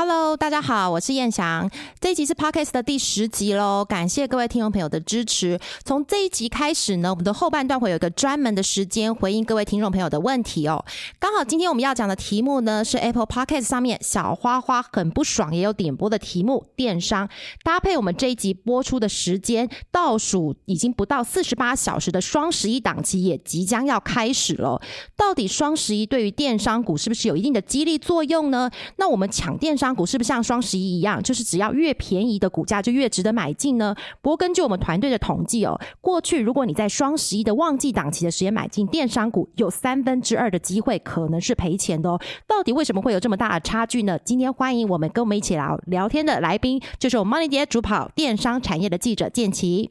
Hello，大家好，我是燕翔。这一集是 Podcast 的第十集喽，感谢各位听众朋友的支持。从这一集开始呢，我们的后半段会有一个专门的时间回应各位听众朋友的问题哦。刚好今天我们要讲的题目呢，是 Apple Podcast 上面小花花很不爽也有点播的题目，电商搭配我们这一集播出的时间，倒数已经不到四十八小时的双十一档期也即将要开始了。到底双十一对于电商股是不是有一定的激励作用呢？那我们抢电商。股是不是像双十一一样，就是只要越便宜的股价就越值得买进呢？不过根据我们团队的统计哦，过去如果你在双十一的旺季档期的时间买进电商股，有三分之二的机会可能是赔钱的哦。到底为什么会有这么大的差距呢？今天欢迎我们跟我们一起聊聊天的来宾，就是我们 Money 爹主跑电商产业的记者建奇。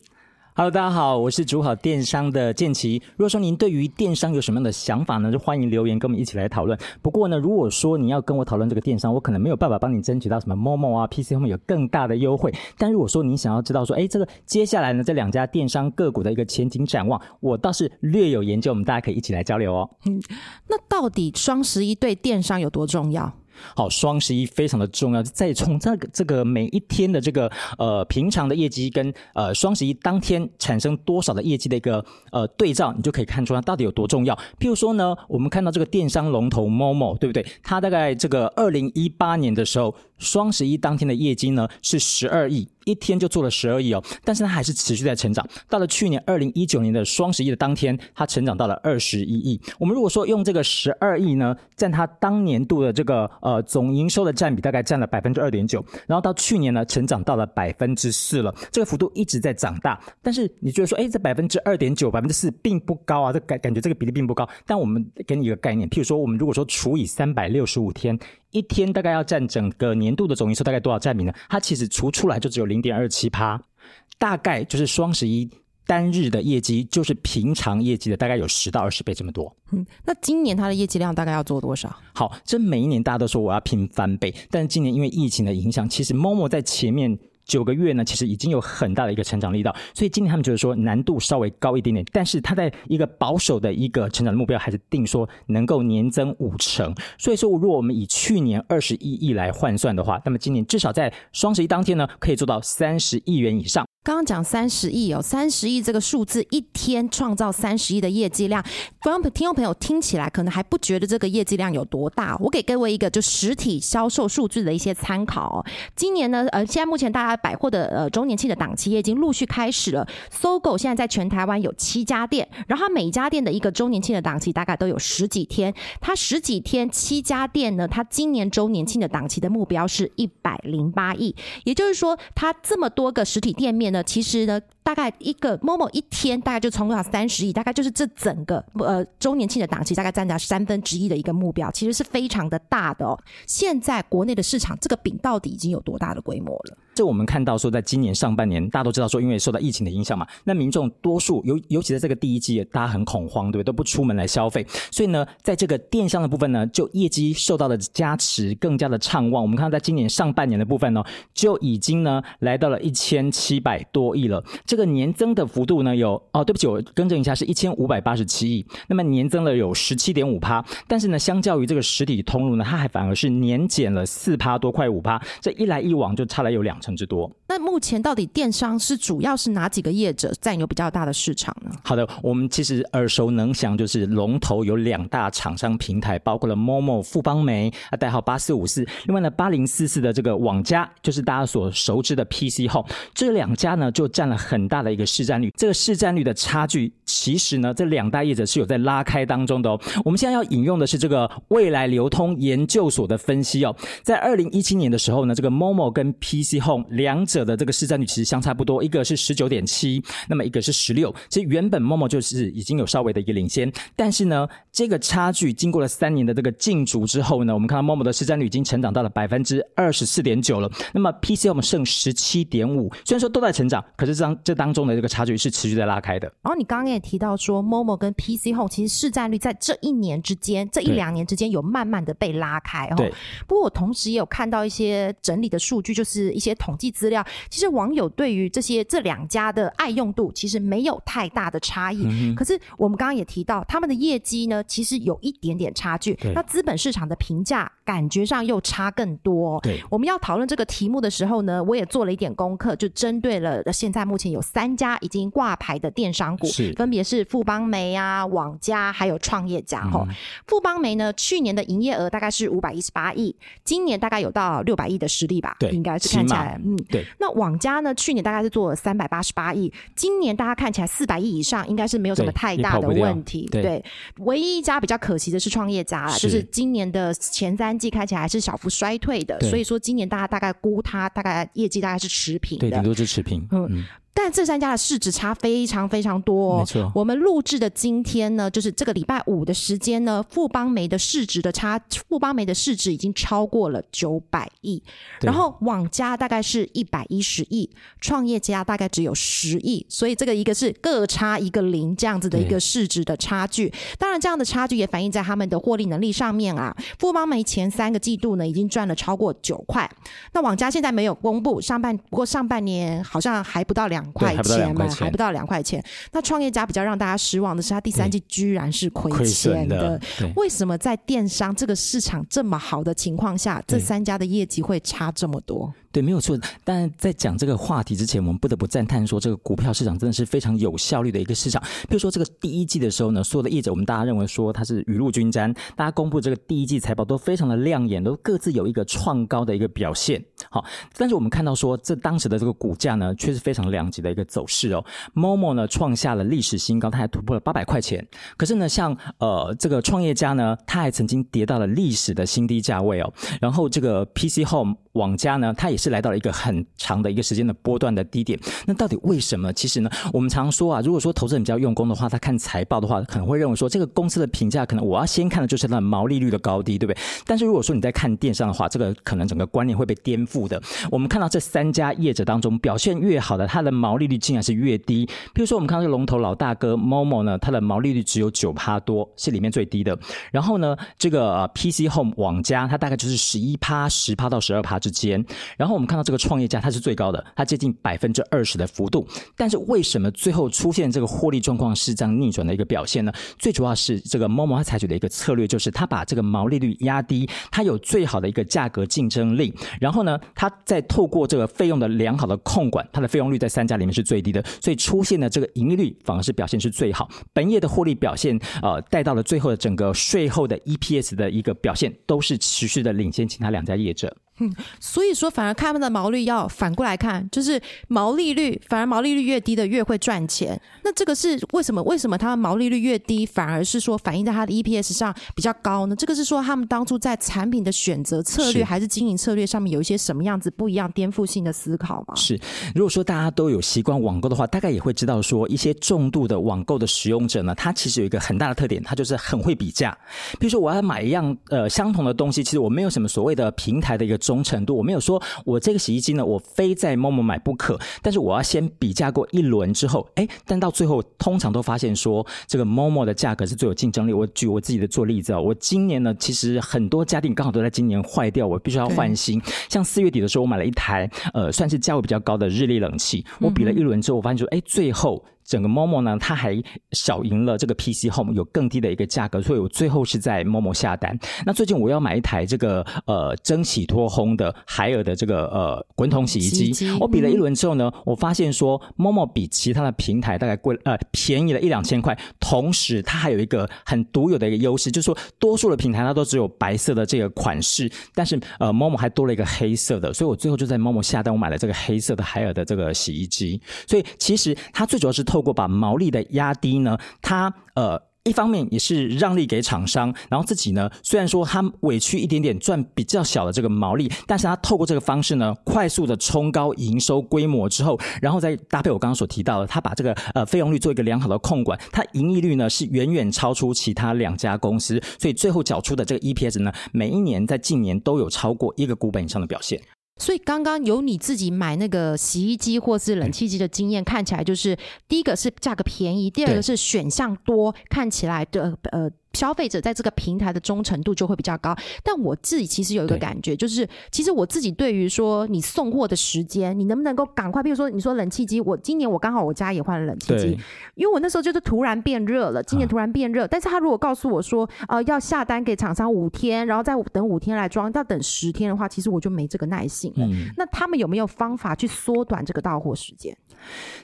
Hello，大家好，我是主好电商的建奇。如果说您对于电商有什么样的想法呢，就欢迎留言跟我们一起来讨论。不过呢，如果说你要跟我讨论这个电商，我可能没有办法帮你争取到什么 Momo 啊、PC 后面有更大的优惠。但如果说你想要知道说，哎，这个接下来呢这两家电商个股的一个前景展望，我倒是略有研究，我们大家可以一起来交流哦。嗯，那到底双十一对电商有多重要？好，双十一非常的重要。再从这个这个每一天的这个呃平常的业绩跟呃双十一当天产生多少的业绩的一个呃对照，你就可以看出它到底有多重要。譬如说呢，我们看到这个电商龙头 Momo，对不对？它大概这个二零一八年的时候，双十一当天的业绩呢是十二亿。一天就做了十二亿哦，但是它还是持续在成长。到了去年二零一九年的双十一的当天，它成长到了二十一亿。我们如果说用这个十二亿呢，占它当年度的这个呃总营收的占比，大概占了百分之二点九。然后到去年呢，成长到了百分之四了，这个幅度一直在长大。但是你觉得说，哎，这百分之二点九、百分之四并不高啊，这感感觉这个比例并不高。但我们给你一个概念，譬如说，我们如果说除以三百六十五天。一天大概要占整个年度的总营收大概多少占比呢？它其实除出来就只有零点二七趴，大概就是双十一单日的业绩就是平常业绩的大概有十到二十倍这么多。嗯，那今年它的业绩量大概要做多少？好，这每一年大家都说我要拼翻倍，但是今年因为疫情的影响，其实 Momo 在前面。九个月呢，其实已经有很大的一个成长力道，所以今年他们觉得说难度稍微高一点点，但是他在一个保守的一个成长的目标，还是定说能够年增五成。所以说，如果我们以去年二十一亿来换算的话，那么今年至少在双十一当天呢，可以做到三十亿元以上。刚刚讲三十亿哦，三十亿这个数字一天创造三十亿的业绩量，观众听众朋友听起来可能还不觉得这个业绩量有多大。我给各位一个就实体销售数据的一些参考。今年呢，呃，现在目前大家百货的呃周年庆的档期也已经陆续开始了。搜狗现在在全台湾有七家店，然后它每家店的一个周年庆的档期大概都有十几天。它十几天七家店呢，它今年周年庆的档期的目标是一百零八亿，也就是说，它这么多个实体店面呢。其实呢。大概一个某某一天大概就冲到三十亿，大概就是这整个呃周年庆的档期大概占到三分之一的一个目标，其实是非常的大的哦。现在国内的市场这个饼到底已经有多大的规模了？这我们看到说，在今年上半年，大家都知道说，因为受到疫情的影响嘛，那民众多数尤尤其在这个第一季，大家很恐慌，对不对？都不出门来消费，所以呢，在这个电商的部分呢，就业绩受到了加持，更加的畅旺。我们看到在今年上半年的部分呢，就已经呢来到了一千七百多亿了。这这个年增的幅度呢，有哦，对不起，我更正一下，是一千五百八十七亿，那么年增了有十七点五趴，但是呢，相较于这个实体通路呢，它还反而是年减了四趴多，快五趴，这一来一往就差了有两成之多。那目前到底电商是主要是哪几个业者占有比较大的市场呢？好的，我们其实耳熟能详，就是龙头有两大厂商平台，包括了 Momo、富邦美啊，代号八四五四。另外呢，八零四四的这个网家，就是大家所熟知的 PC Home，这两家呢就占了很大的一个市占率。这个市占率的差距，其实呢，这两大业者是有在拉开当中的哦。我们现在要引用的是这个未来流通研究所的分析哦，在二零一七年的时候呢，这个 Momo 跟 PC Home 两者。的这个市占率其实相差不多，一个是十九点七，那么一个是十六。其实原本 Momo 就是已经有稍微的一个领先，但是呢，这个差距经过了三年的这个竞逐之后呢，我们看到 Momo 的市占率已经成长到了百分之二十四点九了。那么 PC 我们剩十七点五，虽然说都在成长，可是这当这当中的这个差距是持续在拉开的。然后你刚刚也提提到说，Momo 跟 PC Home 其实市占率在这一年之间，这一两年之间有慢慢的被拉开哦。对，不过我同时也有看到一些整理的数据，就是一些统计资料，其实网友对于这些这两家的爱用度其实没有太大的差异。嗯可是我们刚刚也提到，他们的业绩呢，其实有一点点差距。那资本市场的评价感觉上又差更多、哦。对我们要讨论这个题目的时候呢，我也做了一点功课，就针对了现在目前有三家已经挂牌的电商股，分别是富邦媒啊、网家还有创业家。吼、嗯富邦媒呢，去年的营业额大概是五百一十八亿，今年大概有到六百亿的实力吧？对应该是看起来，嗯，对。那网家呢，去年大概是做了三百八十八亿，今年大家看起来四百亿以上，应该是没有什么太大的问题。对唯一一家比较可惜的是创业家啦，是就是今年的前三季看起来还是小幅衰退的，所以说今年大家大概估它大概业绩大概是持平对，顶的。多是持平。嗯嗯，但这三家的市值差非常非常多、哦。没错我们录制的今天呢，就是这个礼拜五的时间呢，富邦媒的市值的差，富邦媒的市值已经超过了九百亿，然后网家大概是一百一十亿，创业家大概只有十亿，所以这个一个是各差一个零这样子的一个市值的差距。当然，这样的差距也反映在他们的获利能力上面啊。富邦媒前三个季度呢，已经赚了超过九块，那网家现在没有公布上半，不过上半年好像还不到两两块钱还不到两块钱。那创业家比较让大家失望的是，他第三季居然是亏亏钱损的，为什么在电商这个市场这么好的情况下，这三家的业绩会差这么多？对，没有错。但在讲这个话题之前，我们不得不赞叹说，这个股票市场真的是非常有效率的一个市场。比如说，这个第一季的时候呢，所有的业者，我们大家认为说它是雨露均沾，大家公布这个第一季财报都非常的亮眼，都各自有一个创高的一个表现。好，但是我们看到说，这当时的这个股价呢，却是非常两极的一个走势哦。Momo 呢创下了历史新高，它还突破了八百块钱。可是呢，像呃这个创业家呢，它还曾经跌到了历史的新低价位哦。然后这个 PC Home 网家呢，它也是是来到了一个很长的一个时间的波段的低点。那到底为什么？其实呢，我们常说啊，如果说投资人比较用功的话，他看财报的话，可能会认为说这个公司的评价，可能我要先看的就是它的毛利率的高低，对不对？但是如果说你在看电商的话，这个可能整个观念会被颠覆的。我们看到这三家业者当中表现越好的，它的毛利率竟然是越低。比如说我们看到这个龙头老大哥 Momo 呢，它的毛利率只有九趴多，是里面最低的。然后呢，这个、PC Home 网家它大概就是十一趴、十趴到十二趴之间。然后我们看到这个创业家它是最高的，它接近百分之二十的幅度。但是为什么最后出现这个获利状况是这样逆转的一个表现呢？最主要是这个 Momo 它采取的一个策略，就是它把这个毛利率压低，它有最好的一个价格竞争力。然后呢，它再透过这个费用的良好的控管，它的费用率在三家里面是最低的，所以出现的这个盈利率反而是表现是最好。本业的获利表现，呃，带到了最后的整个税后的 EPS 的一个表现，都是持续的领先其他两家业者。所以说，反而看他们的毛利要反过来看，就是毛利率，反而毛利率越低的越会赚钱。那这个是为什么？为什么他们毛利率越低，反而是说反映在它的 EPS 上比较高呢？这个是说他们当初在产品的选择策略还是经营策略上面有一些什么样子不一样、颠覆性的思考吗？是，如果说大家都有习惯网购的话，大概也会知道说，一些重度的网购的使用者呢，他其实有一个很大的特点，他就是很会比价。比如说，我要买一样呃相同的东西，其实我没有什么所谓的平台的一个忠诚度，我没有说我这个洗衣机呢，我非在某某买不可，但是我要先比价过一轮之后，哎，但到最后通常都发现说，这个 Momo 的价格是最有竞争力。我举我自己的做例子啊，我今年呢，其实很多家电刚好都在今年坏掉，我必须要换新。像四月底的时候，我买了一台呃，算是价位比较高的日立冷气。我比了一轮之后，我发现说，哎，最后整个 Momo 呢，它还小赢了这个 PC Home，有更低的一个价格，所以我最后是在 Momo 下单。那最近我要买一台这个呃蒸洗脱烘的海尔的这个呃滚筒洗衣机洗衣机，我比了一轮之后呢，我发现说 Momo 比其他的平台大概贵呃便宜了一两千块，同时它还有一个很独有的一个优势，就是说多数的平台它都只有白色的这个款式，但是呃 Momo 还多了一个黑色的，所以我最后就在 Momo 下单，我买了这个黑色的海尔的这个洗衣机。所以其实它最主要是透透过把毛利的压低呢，它呃。一方面也是让利给厂商，然后自己呢，虽然说他委屈一点点赚比较小的这个毛利，但是他透过这个方式呢，快速的冲高营收规模之后，然后再搭配我刚刚所提到的，他把这个呃费用率做一个良好的控管，它盈利率呢是远远超出其他两家公司，所以最后缴出的这个 EPS 呢，每一年在近年都有超过一个股本以上的表现。所以刚刚有你自己买那个洗衣机或是冷气机的经验，看起来就是第一个是价格便宜，第二个是选项多，看起来的呃。消费者在这个平台的忠诚度就会比较高，但我自己其实有一个感觉，就是其实我自己对于说你送货的时间，你能不能够赶快，比如说你说冷气机，我今年我刚好我家也换了冷气机，因为我那时候就是突然变热了，今年啊突然变热，但是他如果告诉我说，呃，要下单给厂商五天，然后再等五天来装，要等十天的话，其实我就没这个耐性了。嗯，那他们有没有方法去缩短这个到货时间？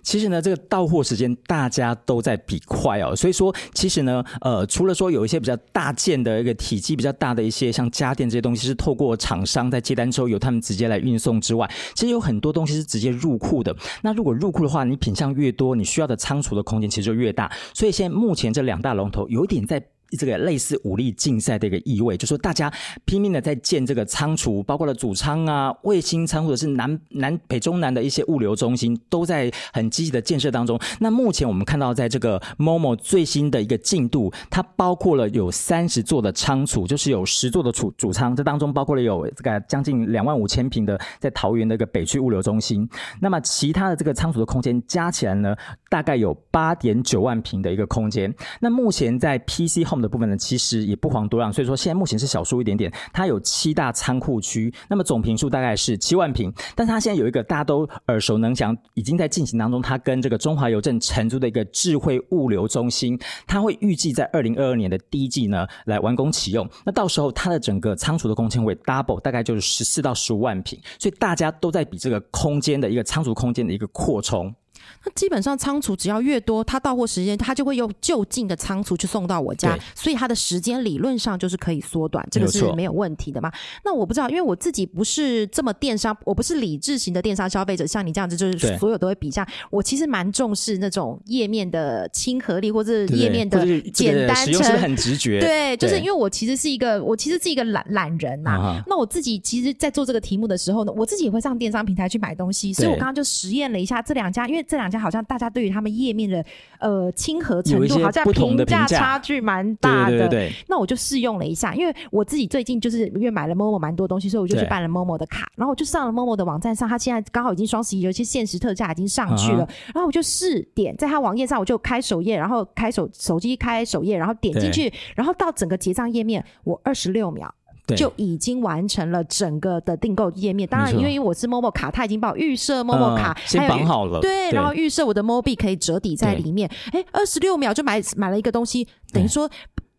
其实呢，这个到货时间大家都在比快哦，所以说其实呢，呃，除了说有一些比较大件的一个体积比较大的一些像家电这些东西是透过厂商在接单之后由他们直接来运送之外，其实有很多东西是直接入库的。那如果入库的话，你品相越多，你需要的仓储的空间其实就越大。所以现在目前这两大龙头有点在。这个类似武力竞赛的一个意味，就说大家拼命的在建这个仓储，包括了主仓啊、卫星仓或者是南南北中南的一些物流中心，都在很积极的建设当中。那目前我们看到，在这个 Momo 最新的一个进度，它包括了有三十座的仓储，就是有十座的主主仓，这当中包括了有这个将近两万五千平的在桃园的一个北区物流中心。那么其他的这个仓储的空间加起来呢，大概有八点九万平的一个空间。那目前在 PC Home 的部分呢，其实也不遑多让，所以说现在目前是小数一点点，它有七大仓库区，那么总平数大概是七万平，但是它现在有一个大家都耳熟能详，已经在进行当中，它跟这个中华邮政承租的一个智慧物流中心，它会预计在二零二二年的第一季呢来完工启用，那到时候它的整个仓储的空间会 double，大概就是十四到十五万平，所以大家都在比这个空间的一个仓储空间的一个扩充。那基本上仓储只要越多，它到货时间它就会用就近的仓储去送到我家，所以它的时间理论上就是可以缩短，这个是没有问题的嘛。那我不知道，因为我自己不是这么电商，我不是理智型的电商消费者，像你这样子就是所有都会比价。我其实蛮重视那种页面的亲和力，或者页面的简单使用是很直觉？对，就是因为我其实是一个，我其实是一个懒懒人呐、那我自己其实，在做这个题目的时候呢，我自己也会上电商平台去买东西，所以我刚刚就实验了一下这两家，因为这两家好像大家对于他们页面的呃亲和程度好像评价差距蛮大的。对对对对。那我就试用了一下，因为我自己最近就是因为买了 Momo 蛮多东西，所以我就去对。办了 Momo 的卡，然后我就上了 Momo 的网站上，它现在刚好已经双十一，有一些限时特价已经上去了，啊然后我就试点在它网页上，我就开首页，然后开手手机开首页，然后点进去，然后到整个结账页面，我二十六秒。对就已经完成了整个的订购页面。当然，因为我是 Momo 卡，它已经帮我预设 Momo 卡，嗯先绑好了对，对然后预设我的 Mobi 可以折抵在里面。哎，二十六秒就买买了一个东西，等于说。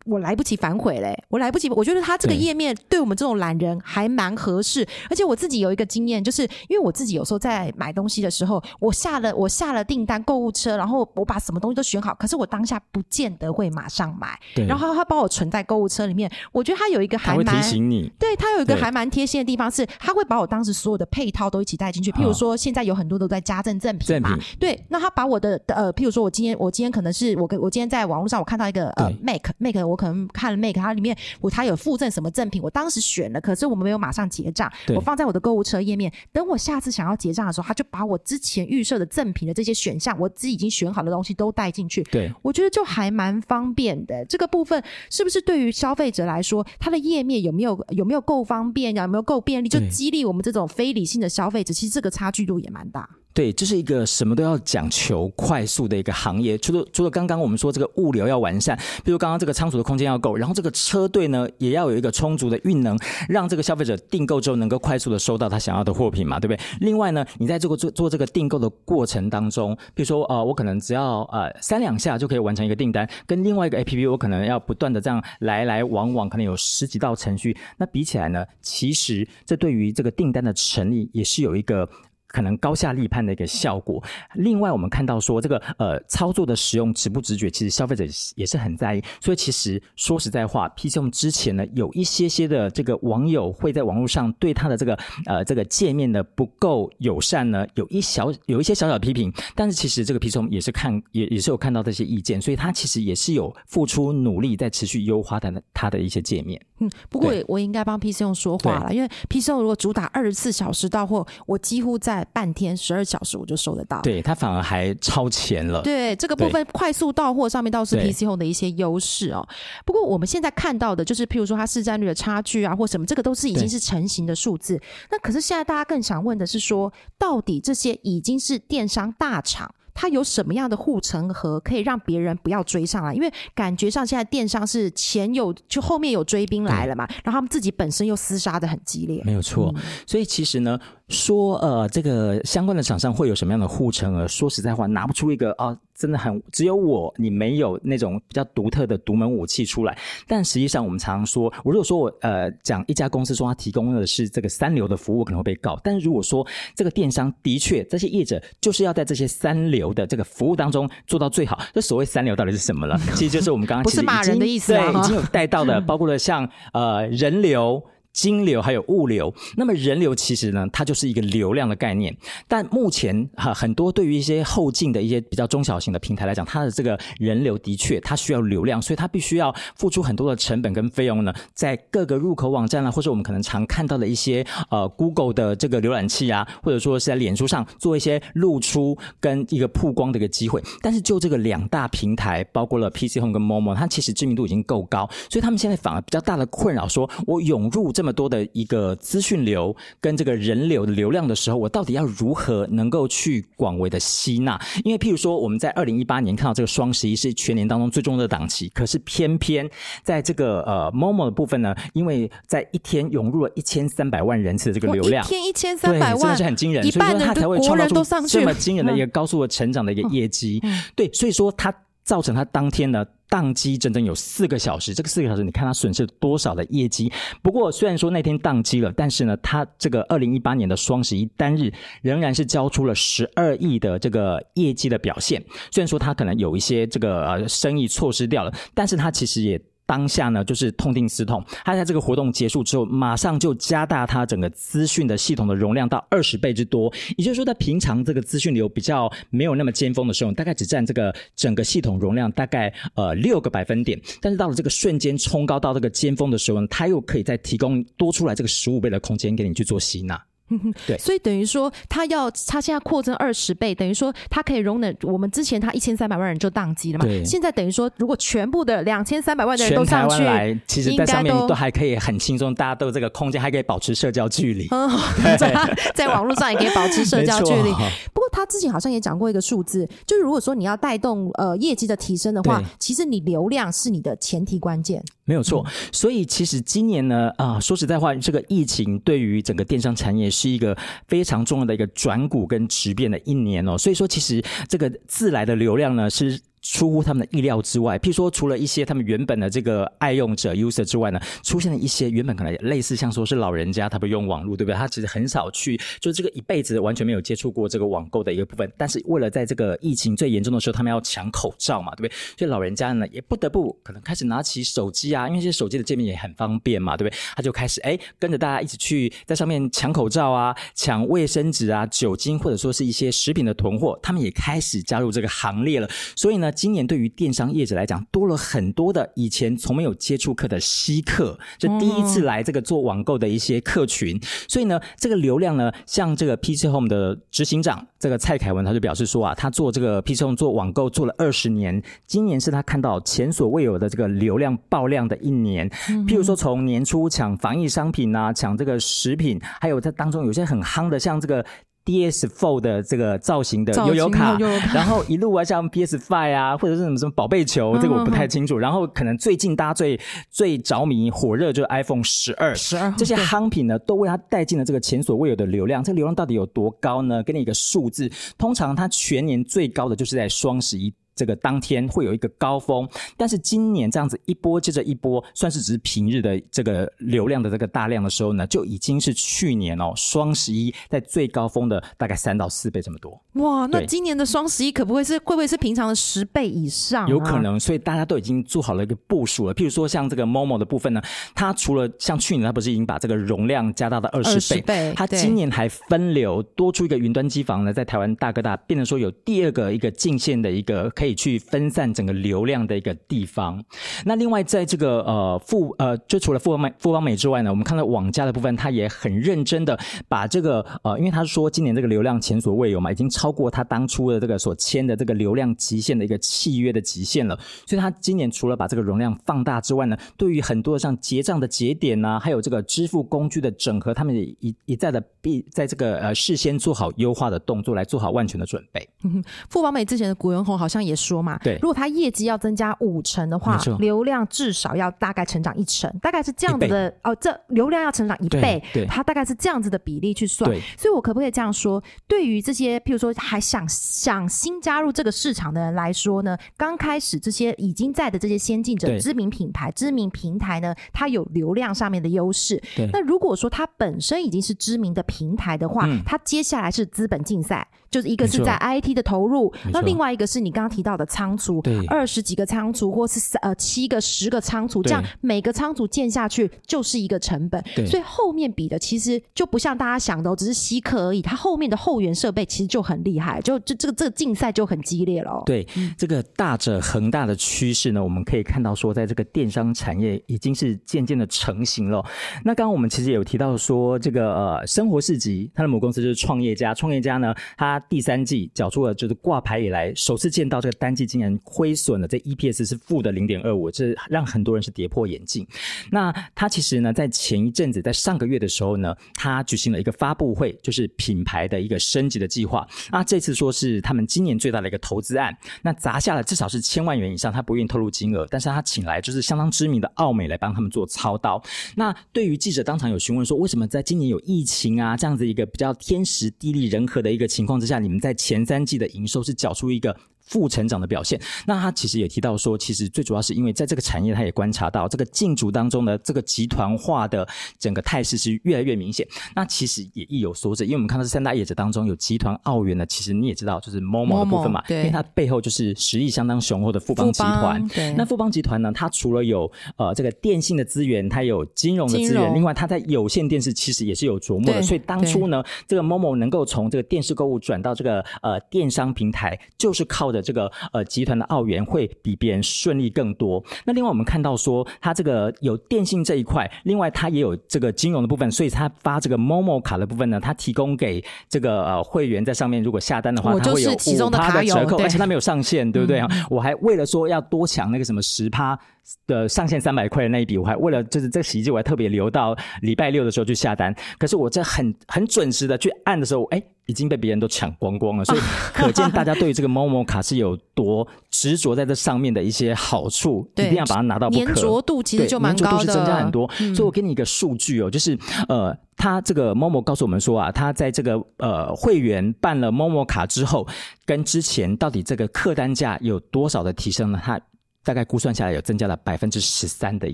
我来不及反悔嘞，我来不及。我觉得它这个页面对我们这种懒人还蛮合适，而且我自己有一个经验，就是因为我自己有时候在买东西的时候，我下了我下了订单购物车，然后我把什么东西都选好，可是我当下不见得会马上买，对然后他帮我存在购物车里面。我觉得它有一个还蛮提醒你，对，它有一个还蛮贴心的地方是，它会把我当时所有的配套都一起带进去。譬如说，现在有很多都在家政赠品嘛，对，那他把我的呃，譬如说我今天我今天可能是我跟我今天在网络上我看到一个呃 Make Make，我可能看了 Make，它里面我它有附赠什么赠品，我当时选了，可是我们没有马上结账，我放在我的购物车页面，等我下次想要结账的时候，他就把我之前预设的赠品的这些选项，我自己已经选好的东西都带进去，对。我觉得就还蛮方便的。这个部分是不是对于消费者来说，它的页面有没有有没有够方便，有没有够便利，就激励我们这种非理性的消费者？其实这个差距度也蛮大。对，这是一个什么都要讲求快速的一个行业。除了除了刚刚我们说这个物流要完善，比如刚刚这个仓储的空间要够，然后这个车队呢也要有一个充足的运能，让这个消费者订购之后能够快速的收到他想要的货品嘛，对不对？另外呢，你在这个做做这个订购的过程当中，比如说呃，我可能只要呃三两下就可以完成一个订单，跟另外一个 A P P 我可能要不断的这样来来往往，可能有十几道程序，那比起来呢，其实这对于这个订单的成立也是有一个。可能高下立判的一个效果。另外，我们看到说这个呃操作的使用直不直觉，其实消费者也是很在意。所以其实说实在话，PCOM 之前呢有一些些的这个网友会在网络上对它的这个呃这个界面的不够友善呢，有一小有一些小小批评。但是其实这个 P C M 也是看也也是有看到这些意见，所以它其实也是有付出努力在持续优化它的它的一些界面。嗯，不过我应该帮 PC 用说话了，因为 PC 用如果主打二十四小时到货，我几乎在半天十二小时我就收得到。对，它反而还超前了。对这个部分快速到货上面倒是 PC Home 的一些优势哦。不过我们现在看到的就是，譬如说它市占率的差距啊，或什么，这个都是已经是成型的数字。那可是现在大家更想问的是说，到底这些已经是电商大厂。它有什么样的护城河可以让别人不要追上来？因为感觉上现在电商是前有就后面有追兵来了嘛，然后他们自己本身又厮杀的很激烈。没有错，所以其实呢，说呃，这个相关的厂商会有什么样的护城河？说实在话，拿不出一个啊、真的很只有我你没有那种比较独特的独门武器出来。但实际上，我们常常说，我如果说我呃讲一家公司说它提供的是这个三流的服务，可能会被告。但是如果说这个电商的确这些业者就是要在这些三流的这个服务当中做到最好，这所谓三流到底是什么了？其实就是我们刚刚不是骂人的意思啊对，已经有带到的，包括了像呃人流。金流还有物流，那么人流其实呢，它就是一个流量的概念。但目前哈、很多对于一些后进的一些比较中小型的平台来讲，它的这个人流的确它需要流量，所以它必须要付出很多的成本跟费用呢，在各个入口网站啊，或者我们可能常看到的一些呃 Google 的这个浏览器啊，或者说是在脸书上做一些露出跟一个曝光的一个机会。但是就这个两大平台，包括了 PC Home 跟 Momo，它其实知名度已经够高，所以他们现在反而比较大的困扰说，我涌入这么多的一个资讯流跟这个人流的流量的时候，我到底要如何能够去广为的吸纳？因为譬如说，我们在二零一八年看到这个双十一是全年当中最重要的档期，可是偏偏在这个呃 Momo 的部分呢，因为在一天涌入了一千三百万人次的这个流量一。天一千三，百万真的是，很惊人，一所以说半的它才会创造出这么惊人的一个嗯高速的成长的一个业绩。对，所以说它造成他当天呢宕机整整有四个小时，这个四个小时你看他损失了多少的业绩？不过虽然说那天宕机了，但是呢，他这个二零一八年的双十一单日仍然是交出了十二亿的这个业绩的表现。虽然说他可能有一些这个呃生意错失掉了，但是他其实也。当下呢，就是痛定思痛，他在这个活动结束之后，马上就加大它整个资讯的系统的容量到二十倍之多。也就是说，在平常这个资讯流比较没有那么尖峰的时候，大概只占这个整个系统容量大概呃六个百分点。但是到了这个瞬间冲高到这个尖峰的时候呢，它又可以再提供多出来这个十五倍的空间给你去做吸纳。对所以等于说，他要他现在扩增二十倍，等于说他可以容忍我们之前他一千三百万人就宕机了嘛。对现在等于说，如果全部的两千三百万的人都上去，其实在上面都都还可以很轻松，大家都有这个空间，还可以保持社交距离。嗯，在在网络上也可以保持社交距离。不过他之前好像也讲过一个数字，就是如果说你要带动呃业绩的提升的话，其实你流量是你的前提关键。没有错，所以其实今年呢，啊、说实在话，这个疫情对于整个电商产业是一个非常重要的一个转股跟质变的一年哦。所以说，其实这个自来的流量呢是。出乎他们的意料之外，譬如说，除了一些他们原本的这个爱用者 user 之外呢，出现了一些原本可能类似像说是老人家，他不用网络，对不对？他其实很少去，就这个一辈子完全没有接触过这个网购的一个部分。但是为了在这个疫情最严重的时候，他们要抢口罩嘛，对不对？所以老人家呢也不得不可能开始拿起手机啊，因为这些手机的界面也很方便嘛，对不对？他就开始哎跟着大家一起去在上面抢口罩啊、抢卫生纸啊、酒精或者说是一些食品的囤货，他们也开始加入这个行列了。所以呢，今年对于电商业者来讲，多了很多的以前从没有接触客的稀客，就第一次来这个做网购的一些客群。所以呢，这个流量呢，像这个 PC Home 的执行长这个蔡凯文，他就表示说啊，他做这个 PC Home 做网购做了二十年，今年是他看到前所未有的这个流量爆量的一年。譬如说，从年初抢防疫商品啊，抢这个食品，还有在当中有些很夯的，像这个。DS Four 的这个造型的造型悠悠卡，悠悠卡然后一路啊，像 PS Five 啊，或者是什么什么宝贝球，这个我不太清楚。然后可能最近大家最最着迷、火热就是 iPhone 十二，十二这些夯品呢，都为它带进了这个前所未有的流量。这个流量到底有多高呢？给你一个数字，通常它全年最高的就是在双十一。这个当天会有一个高峰，但是今年这样子一波接着一波，算是只是平日的这个流量的这个大量的时候呢，就已经是去年哦双十一在最高峰的大概三到四倍这么多。哇，那今年的双十一可不会是会不会是平常的十倍以上、啊？有可。能，所以大家都已经做好了一个部署了。譬如说，像这个 Momo 的部分呢，它除了像去年，它不是已经把这个容量加大到二十倍，倍它今年还分流多出一个云端机房呢，在台湾大哥大变成说有第二个一个进线的一个可可以去分散整个流量的一个地方。那另外，在这个呃富呃，就除了富邦美富邦美之外呢，我们看到网家的部分，他也很认真的把这个呃，因为他说今年这个流量前所未有嘛，已经超过他当初的这个所签的这个流量极限的一个契约的极限了，所以他今年除了把这个容量放大之外呢，对于很多像结账的节点呐，还有这个支付工具的整合，他们也一一再的必在这个呃事先做好优化的动作，来做好万全的准备。富邦美之前的古元红好像也说嘛，对如果它业绩要增加五成的话，流量至少要大概成长一成，大概是这样子的哦。这流量要成长一倍，对对它大概是这样子的比例去算。所以我可不可以这样说？对于这些譬如说还想想新加入这个市场的人来说呢，刚开始这些已经在的这些先进者、知名品牌、知名平台呢，它有流量上面的优势。对那如果说它本身已经是知名的平台的话，嗯它接下来是资本竞赛，就是一个是在 IT 的投入，那另外一个是你刚刚提到的仓储，二十几个仓储或是三呃七个、十个仓储，这样每个仓储建下去就是一个成本，对。所以后面比的其实就不像大家想的、哦，只是稀客而已，它后面的后援设备其实就很厉害，就就这个这个竞赛就很激烈了、哦。对这个大者恒大的趋势呢，我们可以看到说，在这个电商产业已经是渐渐的成型了。那刚刚我们其实也有提到说，这个呃生活市集，它的母公司就是创业家，创业家呢，他第三季缴出了就是挂牌以来首次见到这个单季竟然亏损了，这 EPS 是负的零点二五，这让很多人是跌破眼镜。那它其实呢，在前一阵子，在上个月的时候呢，它举行了一个发布会，就是品牌的一个升级的计划。那这次说是他们今年最大的一个投资案，那砸下了至少是千万元以上，他不愿意透露金额，但是他请来就是相当知名的奥美来帮他们做操刀。那对于记者当场有询问说，为什么在今年有疫情啊这样子一个比较天时地利人和的一个情况之下，你们在前三季的营收是缴出一个负成长的表现。那他其实也提到说，其实最主要是因为在这个产业，他也观察到这个竞逐当中呢这个集团化的整个态势是越来越明显。那其实也意有所指，因为我们看到这三大业者当中有集团澳元呢，其实你也知道，就是 MOMO 的部分嘛因为它背后就是实力相当雄厚的富邦集团。对，那富邦集团呢，它除了有呃这个电信的资源，它有金融的资源，另外它在有线电视其实也是有琢磨的。所以当初呢，这个 MOMO 能够从这个电视购物转到这个呃电商平台，就是靠着这个呃集团的澳元会比别人顺利更多。那另外我们看到说，它这个有电信这一块，另外它也有这个金融的部分，所以它发这个 MOMO 卡的部分呢，它提供给这个呃会员在上面如果下单的话，我它会有就是其中的卡友折扣，而且它没有上限，对不对啊？我还为了说要多抢那个什么十趴的上限三百块的那一笔，我还为了就是这个洗衣机，我还特别留到礼拜六的时候去下单。可是我这很很准时的去按的时候，哎。已经被别人都抢光光了，所以 可见大家对于这个 MOMO 卡是有多执着在这上面的一些好处，一定要把它拿到不可。粘着度其实对就蛮高的，嗯粘着度是增加很多。所以我给你一个数据哦，就是呃，他这个 Momo 告诉我们说啊，他在这个呃会员办了 Momo 卡之后，跟之前到底这个客单价有多少的提升呢？他大概估算下来有增加了百分之十三的一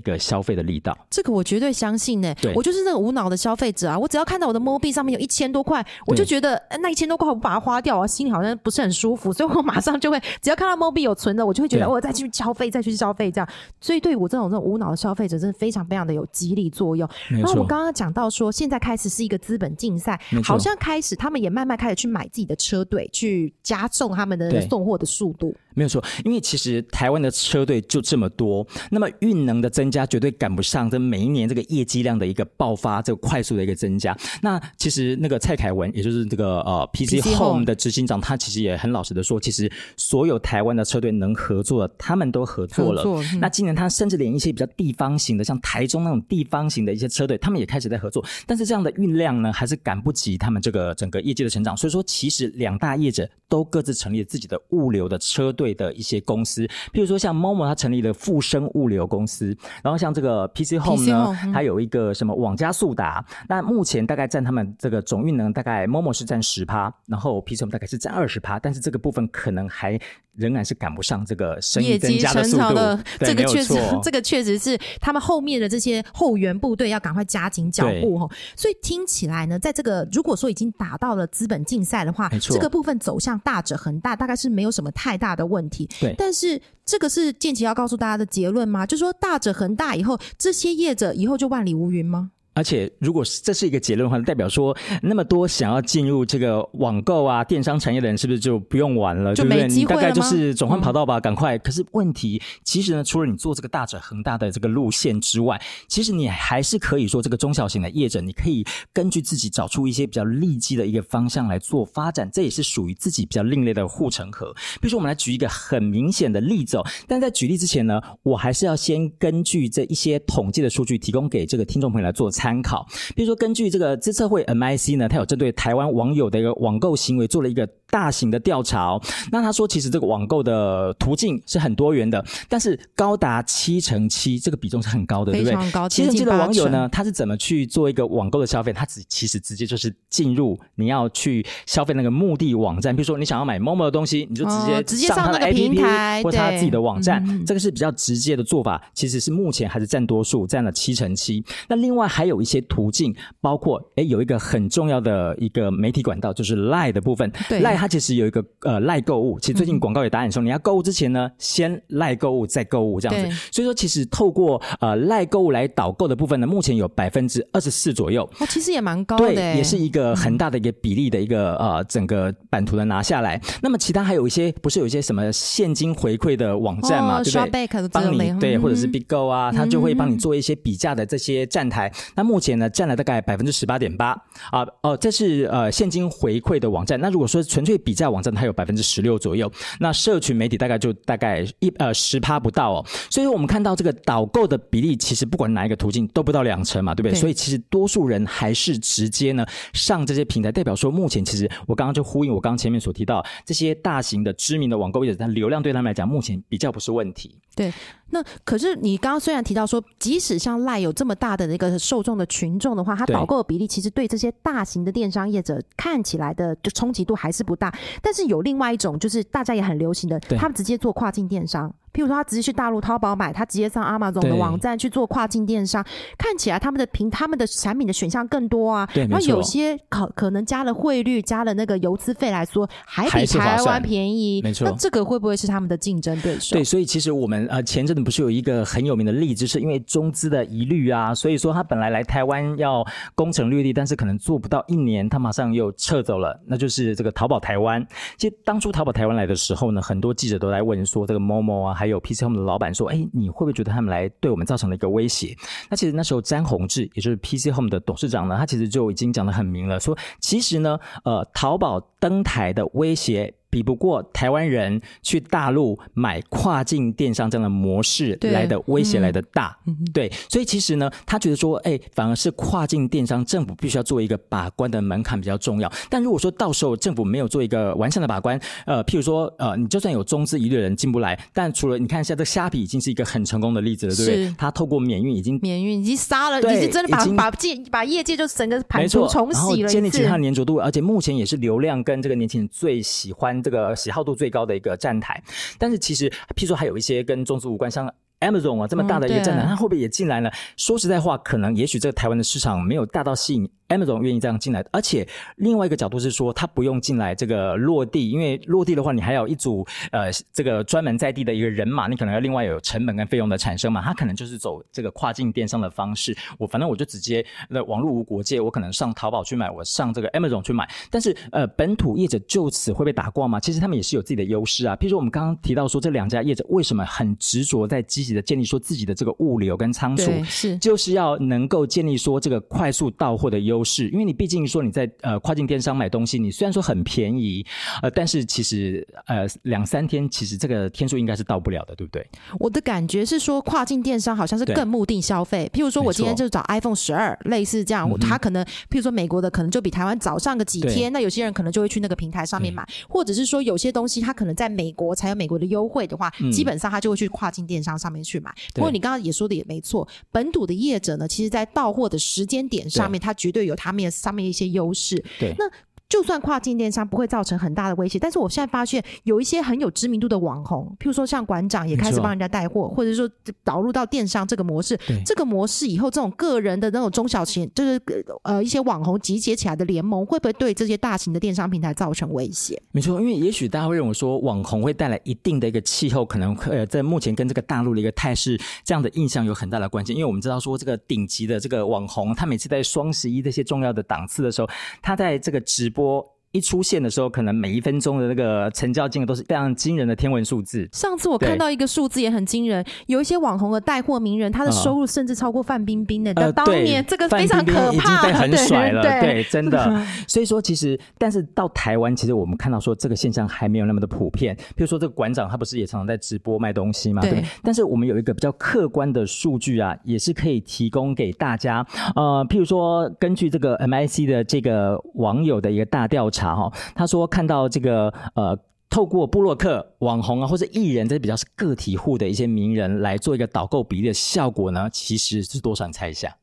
个消费的力道。这个我绝对相信呢、对我就是那个无脑的消费者啊！我只要看到我的 m o b i 上面有一千多块，我就觉得呃那一千多块我不把它花掉啊，心里好像不是很舒服，所以我马上就会只要看到 m o b i 有存的，我就会觉得对我再去消费，再去消费这样。所以对我这种这种无脑的消费者，真的非常非常的有激励作用。没错然后我们，刚刚讲到说，现在开始是一个资本竞赛好像开始他们也慢慢开始去买自己的车队，去加重他们的送货的速度。没有错，因为其实台湾的车队就这么多，那么运能的增加绝对赶不上这每一年这个业绩量的一个爆发，这个快速的一个增加。那其实那个蔡凯文，也就是这个呃 PC Home 的执行长，他其实也很老实的说，其实所有台湾的车队能合作的，他们都合作了。作嗯那今年他甚至连一些比较地方型的，像台中那种地方型的一些车队，他们也开始在合作。但是这样的运量呢，还是赶不及他们这个整个业绩的成长。所以说，其实两大业者都各自成立了自己的物流的车队的一些公司，譬如说像 Momo，它成立了富生物流公司，然后像这个 PC Home 呢它有一个什么网加速达，那目前大概占他们这个总运能大概 Momo 是占十趴，然后 PC Home 大概是占二十趴，但是这个部分可能还仍然是赶不上这个生意增业绩成加的速度这个确实，这个确实是他们后面的这些后援部队要赶快加紧脚步哦。所以听起来呢，在这个如果说已经打到了资本竞赛的话这个部分走向大者恒大，大概是没有什么太大的问题。对但是这个是建奇要告诉大家的结论吗？就说大者恒大以后，这些业者以后就万里无云吗？而且，如果这是一个结论的话，代表说那么多想要进入这个网购啊、电商产业的人，是不是就不用玩了？就？没机会大概就是转换跑道吧，赶快。可是问题，其实呢，除了你做这个大者恒大的这个路线之外，其实你还是可以说这个中小型的业者，你可以根据自己找出一些比较利基的一个方向来做发展，这也是属于自己比较另类的护城河。比如说，我们来举一个很明显的例子哦。但在举例之前呢，我还是要先根据这一些统计的数据，提供给这个听众朋友来做参参考。比如说，根据这个资策会 MIC 呢，它有针对台湾网友的一个网购行为做了一个大型的调查哦。那他说，其实这个网购的途径是很多元的，但是高达七成七，这个比重是很高的，对不对？非常高，七成七的接近八成网友呢，他是怎么去做一个网购的消费？他只其实直接就是进入你要去消费那个目的网站，比如说你想要买某某的东西，你就直接、哦直接上他的那个 APP 平台或他自己的网站，这个是比较直接的做法，其实是目前还是占多数，占了七成七。那另外还有一些途径，包括哎有一个很重要的一个媒体管道，就是 Line 的部分。对 Line 它其实有一个呃 Line 购物，其实最近广告也打很凶，你要购物之前呢，先 Line 购物再购物这样子。所以说，其实透过呃 Line 购物来导购的部分呢，目前有百分之二十四左右。哦，其实也蛮高的对，欸，也是一个很大的一个比例的一个呃整个版图的拿下来。那么其他还有一些不是有一些什么现金回馈的网站嘛，哦对不对帮你对，嗯或者是 Big Go 啊，它就会帮你嗯做一些比价的这些站台。那目前呢，占了大概百分之十八点八啊哦，这是呃现金回馈的网站。那如果说纯粹比价网站，它有百分之十六左右。那社群媒体大概就大概一呃十趴不到哦。所以我们看到这个导购的比例，其实不管哪一个途径都不到两成嘛，对不对？对所以其实多数人还是直接呢上这些平台，代表说目前其实我刚刚就呼应我刚刚前面所提到这些大型的知名的网购业者，它流量对他们来讲目前比较不是问题。对，那可是你刚刚虽然提到说，即使像赖有这么大的那个受众的群众的话，它导购的比例其实对这些大型的电商业者看起来的就冲击度还是不大。但是有另外一种，就是大家也很流行的，他们直接做跨境电商。譬如说，他直接去大陆淘宝买，他直接上 Amazon 的网站去做跨境电商，看起来他们的平他们的产品的选项更多啊。对然后有些可可能加了汇率、加了那个邮资费来说，还比台湾便宜。没错那这个会不会是他们的竞争对手？对，所以其实我们呃前阵子不是有一个很有名的例子，是因为中资的疑虑啊，所以说他本来来台湾要攻城略地，但是可能做不到一年，他马上又撤走了，那就是这个淘宝台湾。其实当初淘宝台湾来的时候呢，很多记者都来问说，这个 Momo 啊，还有 PC Home 的老板说，哎，你会不会觉得他们来对我们造成了一个威胁？那其实那时候詹宏志，也就是 PC Home 的董事长呢，他其实就已经讲得很明了，说其实呢，呃，淘宝登台的威胁。比不过台湾人去大陆买跨境电商这样的模式对来的威胁嗯来的大，对，所以其实呢，他觉得说，哎，反而是跨境电商政府必须要做一个把关的门槛比较重要。但如果说到时候政府没有做一个完善的把关，呃，譬如说，呃，你就算有中资一类人进不来，但除了你看一下这虾皮已经是一个很成功的例子了，对不对他？透过免运已经免运已经杀了，对已经真的把把界把业界就整个版没错，图重洗了建立起它的。粘着度，而且目前也是流量跟这个年轻人最喜欢、这个喜好度最高的一个站台。但是其实，譬如说还有一些跟中资无关，像 Amazon 啊这么大的一个站台，嗯它会不会也进来了？说实在话，可能也许这个台湾的市场没有大到吸引 Amazon 愿意这样进来。而且另外一个角度是说，他不用进来这个落地，因为落地的话，你还有一组呃这个专门在地的一个人马，你可能要另外有成本跟费用的产生嘛。他可能就是走这个跨境电商的方式，我反正我就直接那网络无国界，我可能上淘宝去买，我上这个 Amazon 去买。但是呃，本土业者就此会被打挂吗？其实他们也是有自己的优势啊。譬如说我们刚刚提到说，这两家业者为什么很执着在积极的建立说自己的这个物流跟仓储，是就是要能够建立说这个快速到货的优势，因为你毕竟说你在呃跨境电商买东西，你虽然说很便宜，呃，但是其实呃两三天其实这个天数应该是到不了的，对不对？我的感觉是说，跨境电商好像是更目的消费。譬如说，我今天就找 iPhone 十二，类似这样，他可能，譬如说美国的可能就比台湾早上个几天，那有些人可能就会去那个平台上面买，或者是说有些东西它可能在美国才有美国的优惠的话，嗯基本上他就会去跨境电商上面去买。不过你刚刚也说的也没错，本土的业者呢，其实在到货的时间点上面，他绝对有他们上面一些优势。对那就算跨境电商不会造成很大的威胁，但是我现在发现有一些很有知名度的网红，譬如说像馆长也开始帮人家带货，或者说导入到电商这个模式。这个模式以后，这种个人的那种中小型，就是呃一些网红集结起来的联盟，会不会对这些大型的电商平台造成威胁？没错，因为也许大家会认为说网红会带来一定的一个气候，可能呃在目前跟这个大陆的一个态势这样的印象有很大的关系。因为我们知道说这个顶级的这个网红，他每次在双十一这些重要的档次的时候，他在这个直播。people 一出现的时候，可能每一分钟的那个成交金额都是非常惊人的天文数字。上次我看到一个数字也很惊人，有一一些网红的带货名人，他的收入甚至超过范冰冰的。呃，当年这个非常可怕，已经很甩了，对，真的。所以说，其实但是到台湾，其实我们看到说这个现象还没有那么的普遍。比如说这个馆长，他不是也常常在直播卖东西嘛？对。但是我们有一个比较客观的数据啊，也是可以提供给大家。呃，譬如说，根据这个 MIC 的这个网友的一个大调查。查哈，他说看到这个呃，透过布洛克、网红啊，或者艺人，这比较是个体户的一些名人来做一个导购比例的效果呢，其实是多少？你猜一下。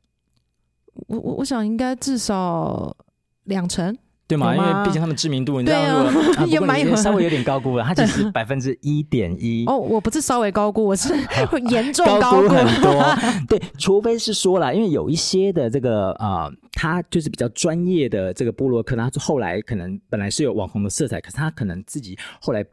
我我我想应该至少两成。对嘛？因为毕竟他们知名度，你知道 吗？也蛮有稍微有点高估了。它其实 百分之一点一。哦，我不是稍微高估，我是 严重高估很多。对，除非是说了，因为有一些的这个啊，他就是比较专业的这个布洛克，他后来可能本来是有网红的色彩，可是他可能自己后来。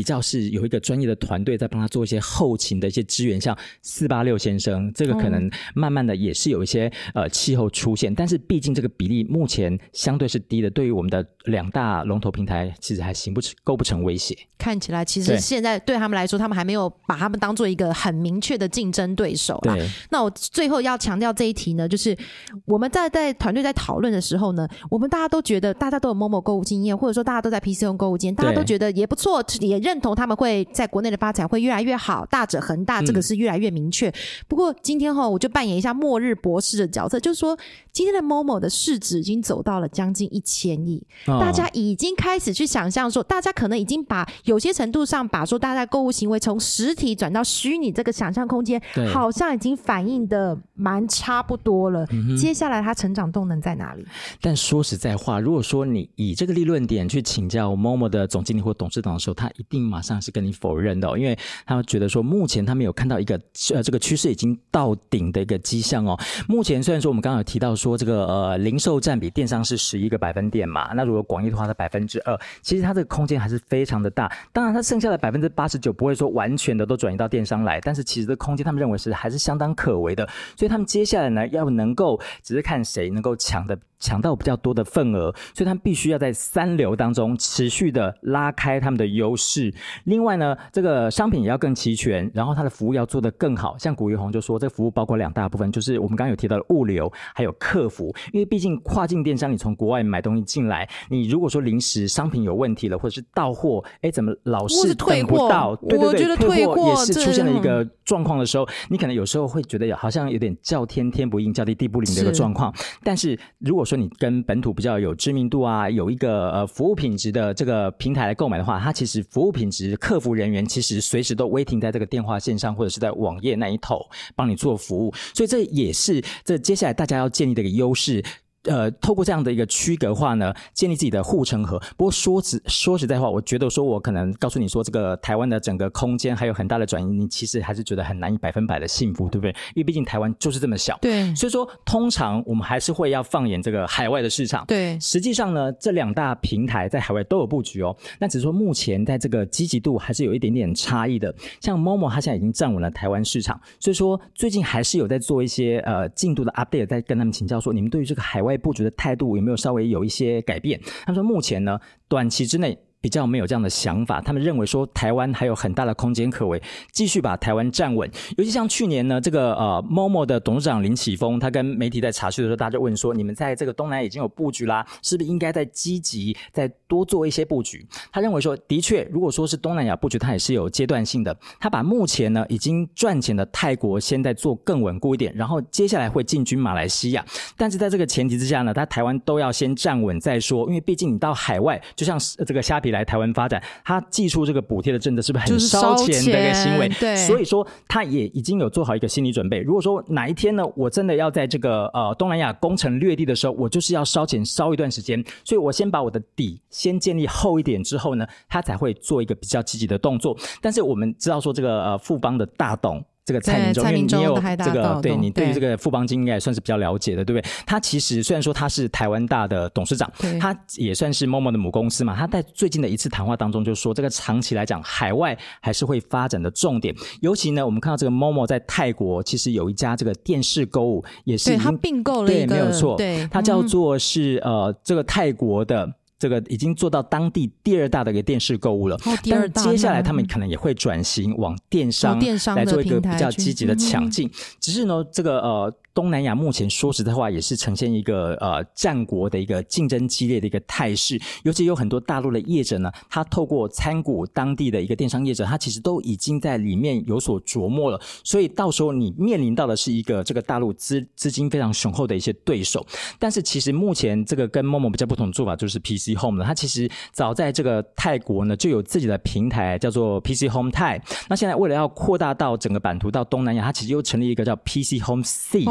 比较是有一个专业的团队在帮他做一些后勤的一些支援，像四八六先生，这个可能慢慢的也是有一些呃气候出现，但是毕竟这个比例目前相对是低的，对于我们的两大龙头平台，其实还行不成构不成威胁。看起来其实现在对他们来说，他们还没有把他们当做一个很明确的竞争对手啦。那我最后要强调这一题呢，就是我们在在团队在讨论的时候呢，我们大家都觉得大家都有某某购物经验，或者说大家都在 PC 用购物经验，大家都觉得也不错，也。认同他们会在国内的发展会越来越好，大者恒大，这个是越来越明确。不过今天哈，我就扮演一下末日博士的角色，就是说，今天的 Momo 的市值已经走到了将近一千亿，大家已经开始去想象说，大家可能已经把有些程度上把说大家购物行为从实体转到虚拟这个想象空间，好像已经反映的蛮差不多了。接下来它成长动能在哪里？但说实在话，如果说你以这个利润点去请教 Momo 的总经理或董事长的时候，他一定马上是跟你否认的，因为他们觉得说，目前他们有看到一个呃这个趋势已经到顶的一个迹象哦。目前虽然说我们刚刚有提到说这个呃零售占比电商是十一个百分点嘛，那如果广义的话是百分之二，其实它这个空间还是非常的大。当然，它剩下的百分之八十九不会说完全的都转移到电商来，但是其实这空间他们认为是还是相当可为的。所以他们接下来呢，要能够只是看谁能够抢的。抢到比较多的份额，所以他们必须要在三流当中持续的拉开他们的优势。另外呢，这个商品也要更齐全，然后它的服务要做得更好。像古玉红就说，这个服务包括两大部分，就是我们刚刚有提到的物流，还有客服。因为毕竟跨境电商，你从国外买东西进来，你如果说临时商品有问题了，或者是到货，哎，怎么老是等不到？对对对，退货也是出现了一个状况的时候，你可能有时候会觉得好像有点叫天天不应，叫地地不灵的一个状况。但是如果说你跟本土比较有知名度啊，有一个呃服务品质的这个平台来购买的话，它其实服务品质、客服人员其实随时都微停在这个电话线上或者是在网页那一头帮你做服务，所以这也是这接下来大家要建立的一个优势。呃，透过这样的一个区隔化呢，建立自己的护城河。不过说实说实在话，我觉得说我可能告诉你说，这个台湾的整个空间还有很大的转移，你其实还是觉得很难以百分百的幸福，对不对？因为毕竟台湾就是这么小。对。所以说，通常我们还是会要放眼这个海外的市场。对。实际上呢，这两大平台在海外都有布局哦。那只是说目前在这个积极度还是有一点点差异的。像 Momo，它现在已经站稳了台湾市场，所以说最近还是有在做一些呃进度的 update，在跟他们请教说，你们对于这个海外布局的态度有没有稍微有一些改变？他说目前呢，短期之内。比较没有这样的想法，他们认为说台湾还有很大的空间可为，继续把台湾站稳。尤其像去年呢，这个呃，Momo 的董事长林启峰，他跟媒体在查询的时候，大家就问说：你们在这个东南亚已经有布局啦，是不是应该再积极再多做一些布局？他认为说，的确，如果说是东南亚布局，它也是有阶段性的。他把目前呢已经赚钱的泰国先在做更稳固一点，然后接下来会进军马来西亚。但是在这个前提之下呢，他台湾都要先站稳再说，因为毕竟你到海外，就像这个虾皮。皮来台湾发展，他寄出这个补贴的政策，是不是很就是烧烧钱的一个行为？所以说他也已经有做好一个心理准备。如果说哪一天呢，我真的要在这个呃东南亚攻城略地的时候，我就是要烧钱烧一段时间，所以我先把我的底先建立厚一点之后呢，他才会做一个比较积极的动作。但是我们知道说这个呃富邦的大董。这个蔡明忠，对蔡明因为你有这个，对你对于这个富邦金应该也算是比较了解的，对不对？他其实虽然说他是台湾大的董事长对，他也算是 Momo 的母公司嘛。他在最近的一次谈话当中就说，这个长期来讲，海外还是会发展的重点。尤其呢，我们看到这个 Momo 在泰国其实有一家这个电视购物，也是对他并购了对一个，没有错，对，它叫嗯做是呃这个泰国的。这个已经做到当地第二大的一个电视购物了，哦第二大但接下来他们可能也会转型往电商来做一个比较积极的嗯抢进。只是呢，这个呃东南亚目前说实在话也是呈现一个呃战国的一个竞争激烈的一个态势，尤其有很多大陆的业者呢，他透过参股当地的一个电商业者，他其实都已经在里面有所琢磨了，所以到时候你面临到的是一个这个大陆资资金非常雄厚的一些对手。但是其实目前这个跟 Momo 比较不同的做法就是 PC Home 呢，它其实早在这个泰国呢就有自己的平台叫做 PC Home 泰。那现在为了要扩大到整个版图到东南亚，它其实又成立一个叫 PC Home C。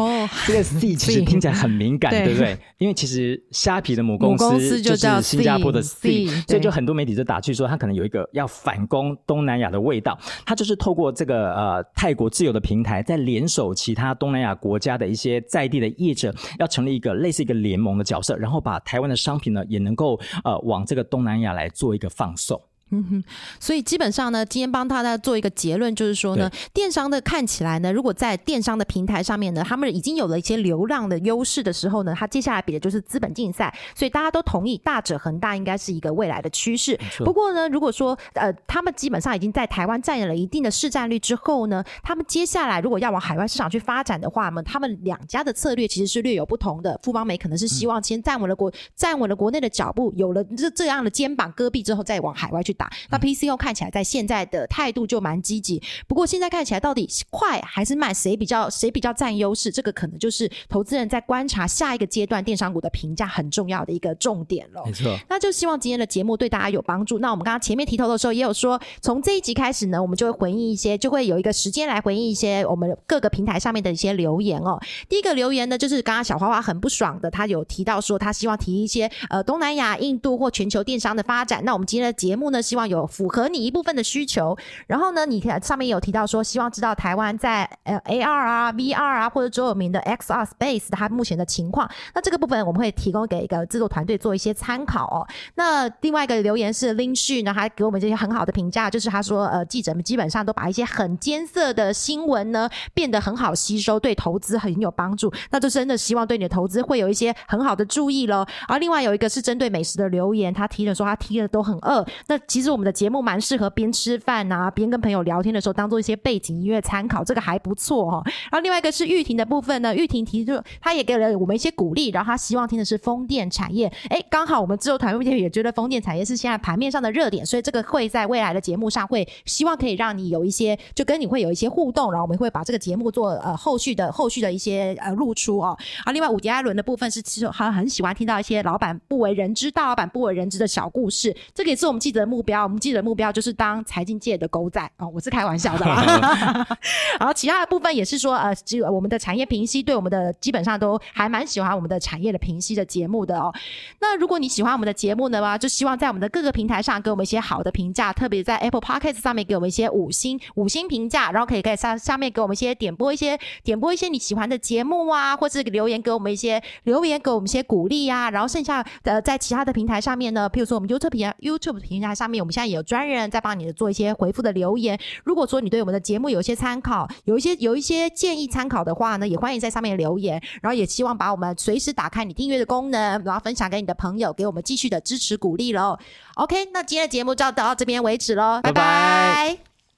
这个 C 其实听起来很敏感，对对不对？因为其实虾皮的母公司司就是新加坡的 C，C，C，所以就很多媒体就打趣说，它可能有一个要反攻东南亚的味道。它就是透过这个呃泰国自由的平台，在联手其他东南亚国家的一些在地的业者，要成立一个类似一个联盟的角色，然后把台湾的商品呢也能够呃往这个东南亚来做一个放送。嗯哼，所以基本上呢，今天帮大家做一个结论，就是说呢，电商的看起来呢，如果在电商的平台上面呢，他们已经有了一些流量的优势的时候呢，它接下来比的就是资本竞赛，所以大家都同意大者恒大应该是一个未来的趋势。不过呢，如果说呃，他们基本上已经在台湾占有了一定的市占率之后呢，他们接下来如果要往海外市场去发展的话呢，他们两家的策略其实是略有不同的。富邦美可能是希望先站稳了国、站稳了国内的脚步，有了这这样的肩膀戈壁之后，再往海外去打。那 PCO 看起来在现在的态度就蛮积极，不过现在看起来到底是快还是慢，谁比较谁比较占优势，这个可能就是投资人在观察下一个阶段电商股的评价很重要的一个重点了。没错，那就希望今天的节目对大家有帮助。那我们刚刚前面提头的时候也有说，从这一集开始呢，我们就会回应一些，就会有一个时间来回应一些我们各个平台上面的一些留言哦。第一个留言呢，就是刚刚小花花很不爽的，他有提到说他希望提一些呃东南亚、印度或全球电商的发展。那我们今天的节目呢，希望有符合你一部分的需求。然后呢，你看上面有提到说，希望知道台湾在呃 AR 啊、VR 啊或者周有名的 XR Space 它目前的情况。那这个部分我们会提供给一个制作团队做一些参考哦。那另外一个留言是林旭呢，他给我们这些很好的评价，就是他说呃记者们基本上都把一些很艰涩的新闻呢变得很好吸收，对投资很有帮助。那就真的希望对你的投资会有一些很好的注意喽。而另外有一个是针对美食的留言，他提了说他提了都很饿。那其实我们的节目蛮适合边吃饭啊边跟朋友聊天的时候当做一些背景音乐参考，这个还不错哦。然后另外一个是玉婷的部分呢，玉婷提出她也给了我们一些鼓励，然后她希望听的是风电产业。哎，刚好我们自由团队也觉得风电产业是现在盘面上的热点，所以这个会在未来的节目上会希望可以让你有一些就跟你会有一些互动，然后我们会把这个节目做呃后续的后续的一些呃露出哦。啊，另外伍迪艾伦的部分是其实好像很喜欢听到一些老板不为人知、大老板不为人知的小故事，这个也是我们记者的目。我们记者的目标就是当财经界的狗仔哦，我是开玩笑的啦。然后其他的部分也是说，呃，只有我们的产业评析对我们的基本上都还蛮喜欢我们的产业的评析的节目的哦。那如果你喜欢我们的节目呢，就希望在我们的各个平台上给我们一些好的评价，特别在 Apple Podcast 上面给我们一些五星五星评价，然后可以在上下面给我们一些点播一些点播一些你喜欢的节目啊，或是留言给我们一些留言给我们一些鼓励啊。然后剩下的在其他的平台上面呢，譬如说我们 YouTube 平 YouTube 平台上面，我们现在也有专人在帮你做一些回复的留言。如果说你对我们的节目有一些参考，有一些有一些建议参考的话呢，也欢迎在上面留言。然后也希望把我们随时打开你订阅的功能，然后分享给你的朋友，给我们继续的支持鼓励喽。OK，那今天的节目就到这边为止喽，拜拜拜拜